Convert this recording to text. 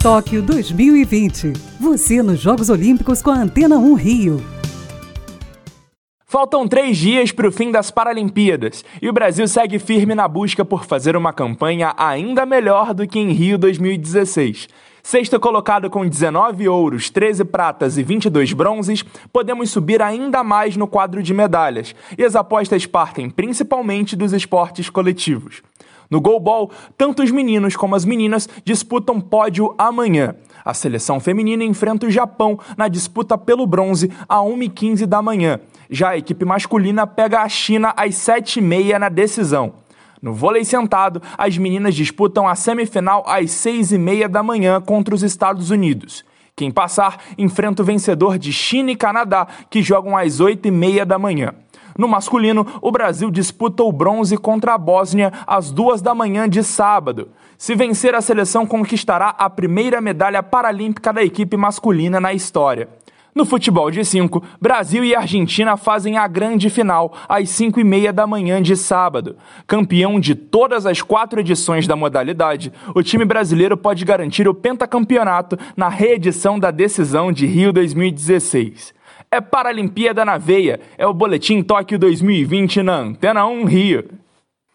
Tóquio 2020. Você nos Jogos Olímpicos com a Antena 1 Rio. Faltam três dias para o fim das Paralimpíadas e o Brasil segue firme na busca por fazer uma campanha ainda melhor do que em Rio 2016. Sexto colocado com 19 ouros, 13 pratas e 22 bronzes, podemos subir ainda mais no quadro de medalhas, e as apostas partem principalmente dos esportes coletivos. No goalball, tanto os meninos como as meninas disputam pódio amanhã. A seleção feminina enfrenta o Japão na disputa pelo bronze às 1h15 da manhã. Já a equipe masculina pega a China às 7h30 na decisão. No vôlei sentado, as meninas disputam a semifinal às 6h30 da manhã contra os Estados Unidos. Quem passar enfrenta o vencedor de China e Canadá, que jogam às 8h30 da manhã. No masculino, o Brasil disputa o bronze contra a Bósnia às duas da manhã de sábado. Se vencer, a seleção conquistará a primeira medalha paralímpica da equipe masculina na história. No futebol de 5, Brasil e Argentina fazem a grande final às 5 e meia da manhã de sábado. Campeão de todas as quatro edições da modalidade, o time brasileiro pode garantir o pentacampeonato na reedição da decisão de Rio 2016. É Paralimpíada na Veia, é o Boletim Tóquio 2020 na Antena 1 Rio.